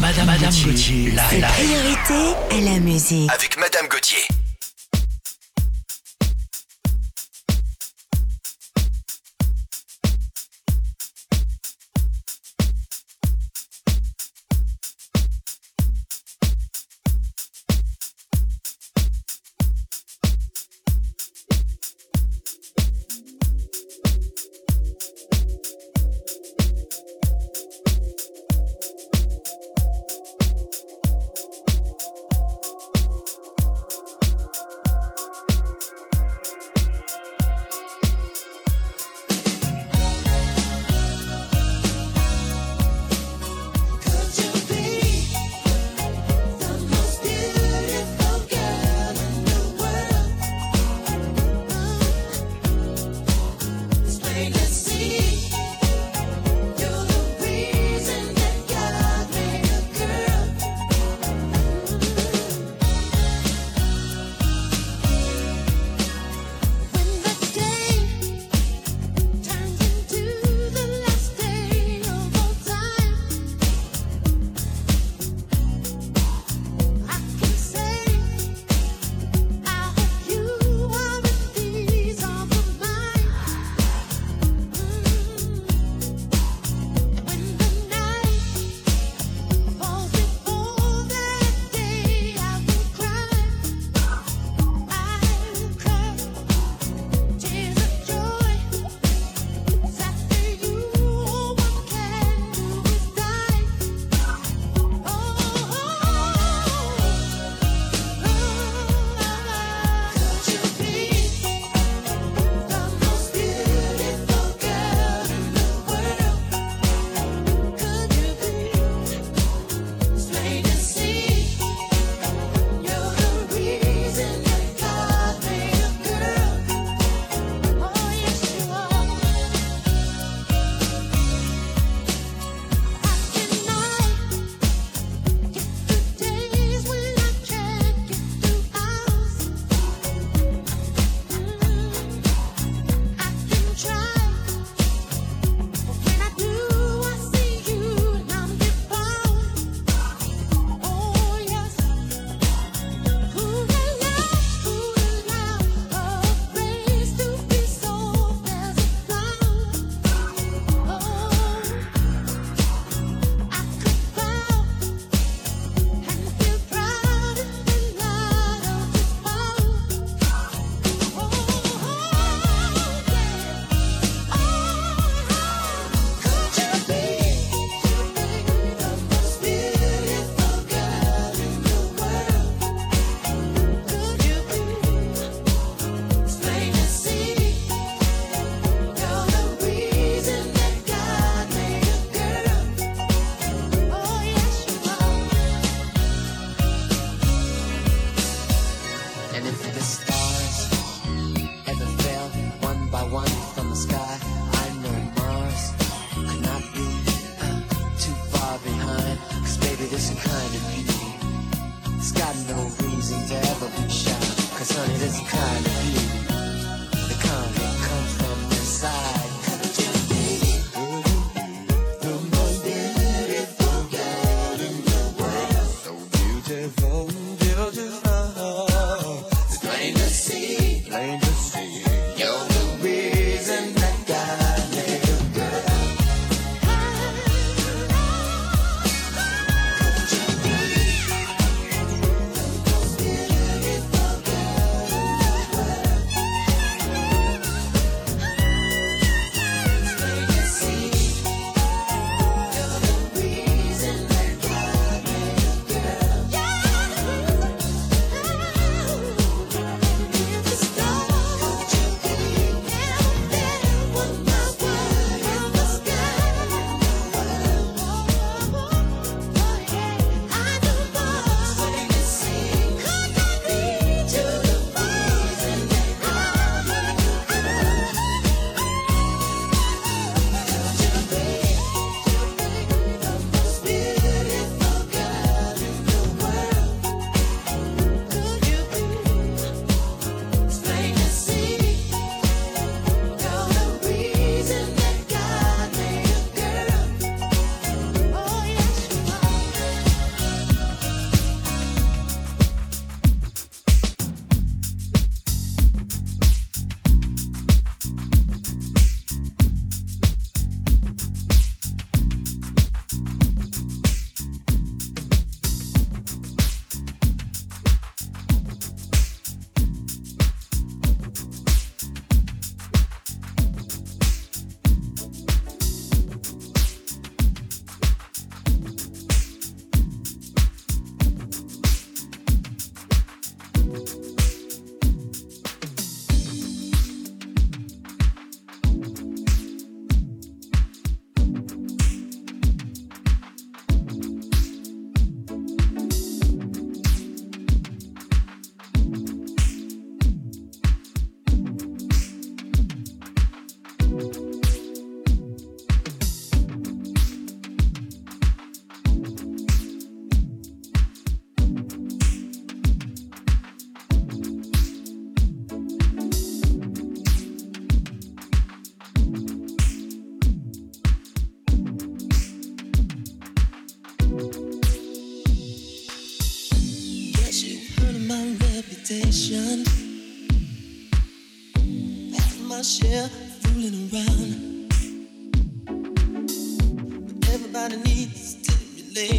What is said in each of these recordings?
Madame, Madame Gauthier, la, la. Priorité à la musique. Avec Madame Gauthier.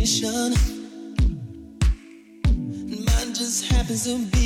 Stimulation. Mine just happens to be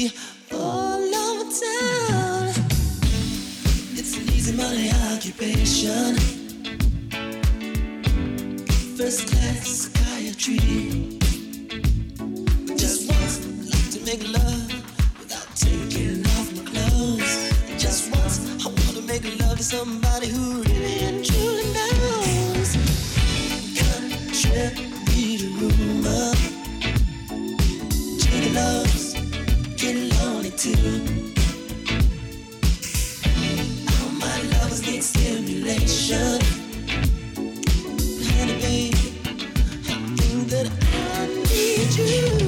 need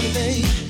Honey,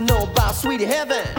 know about Sweetie Heaven?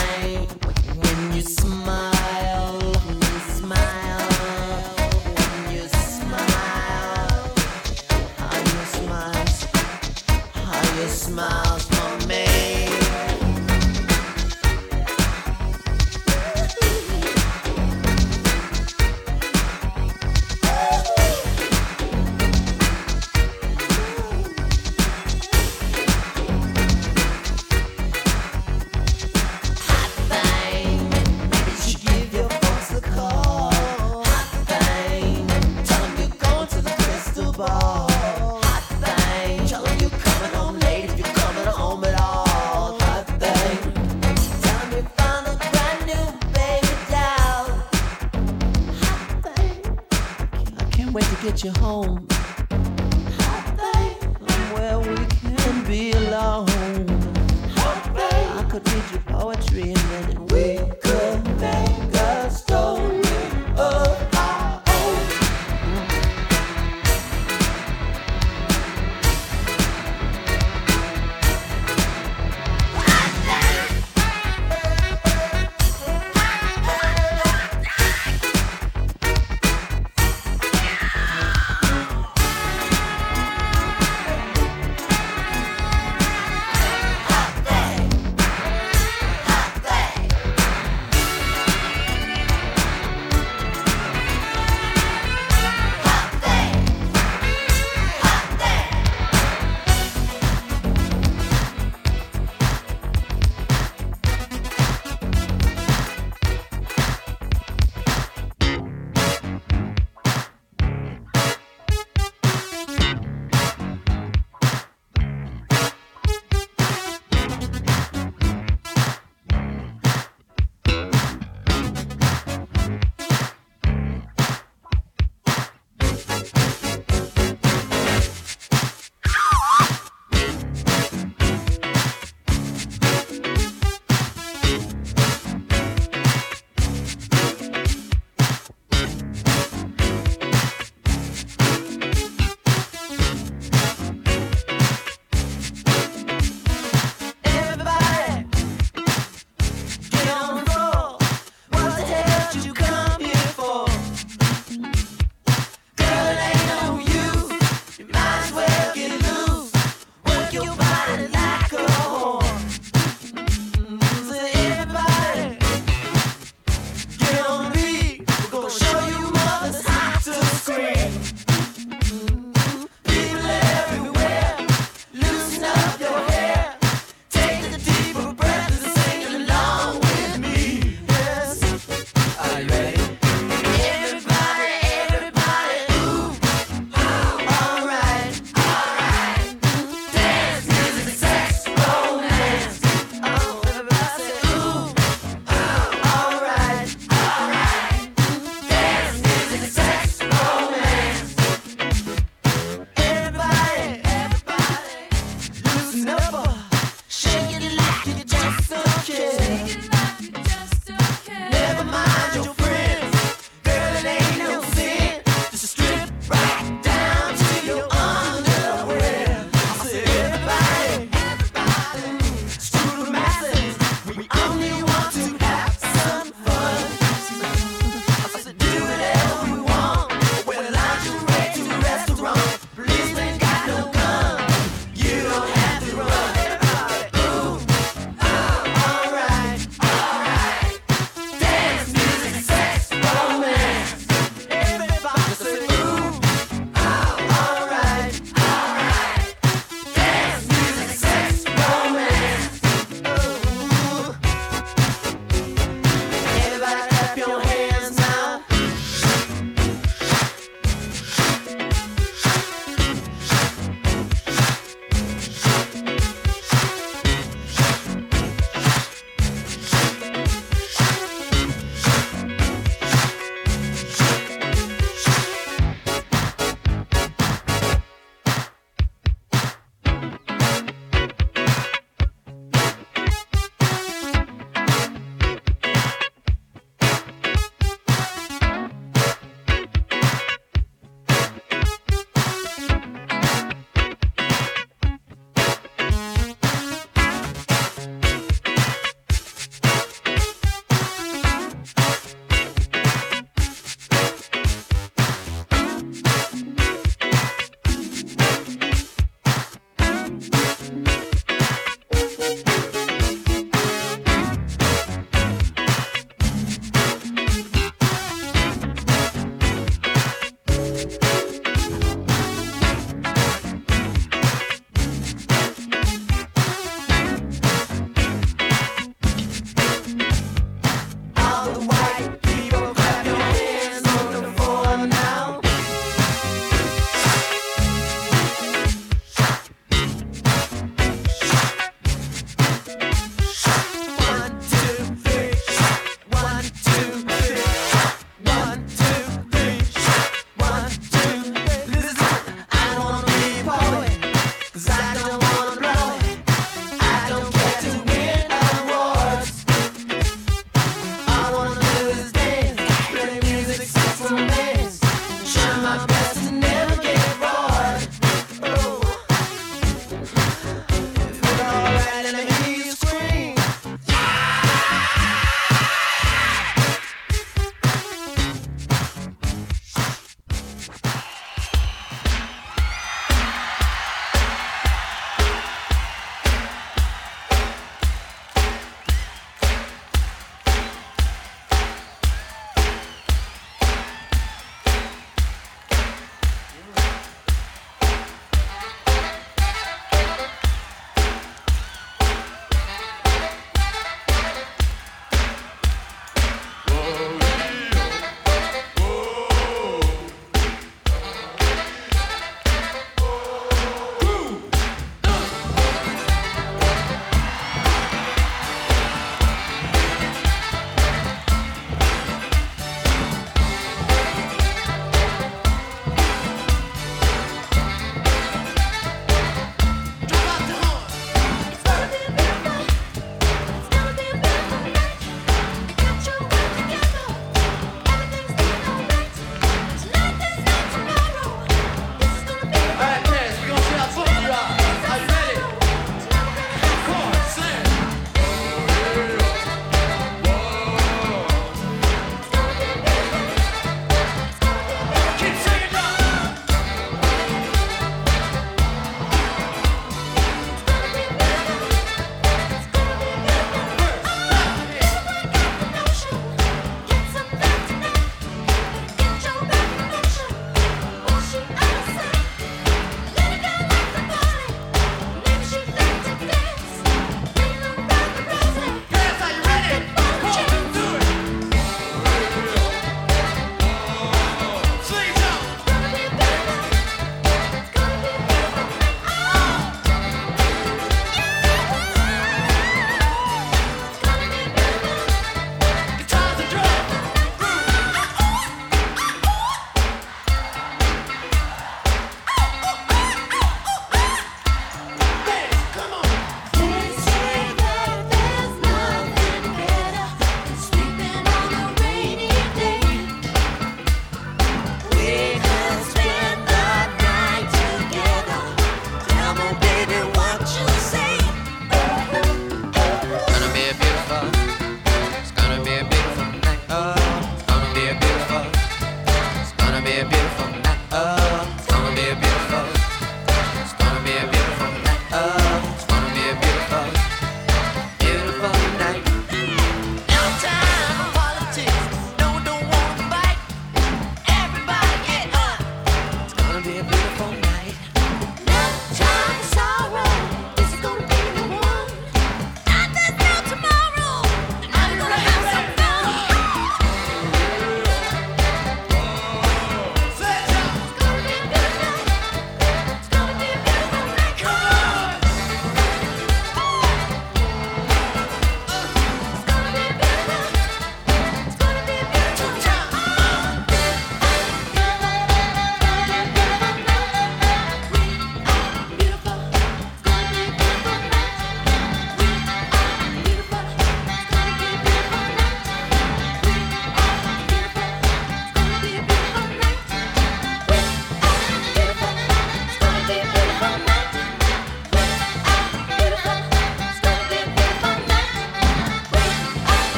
When you smile,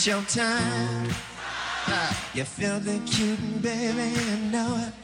it's your time. You feel the cute, baby, you know it.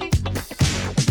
People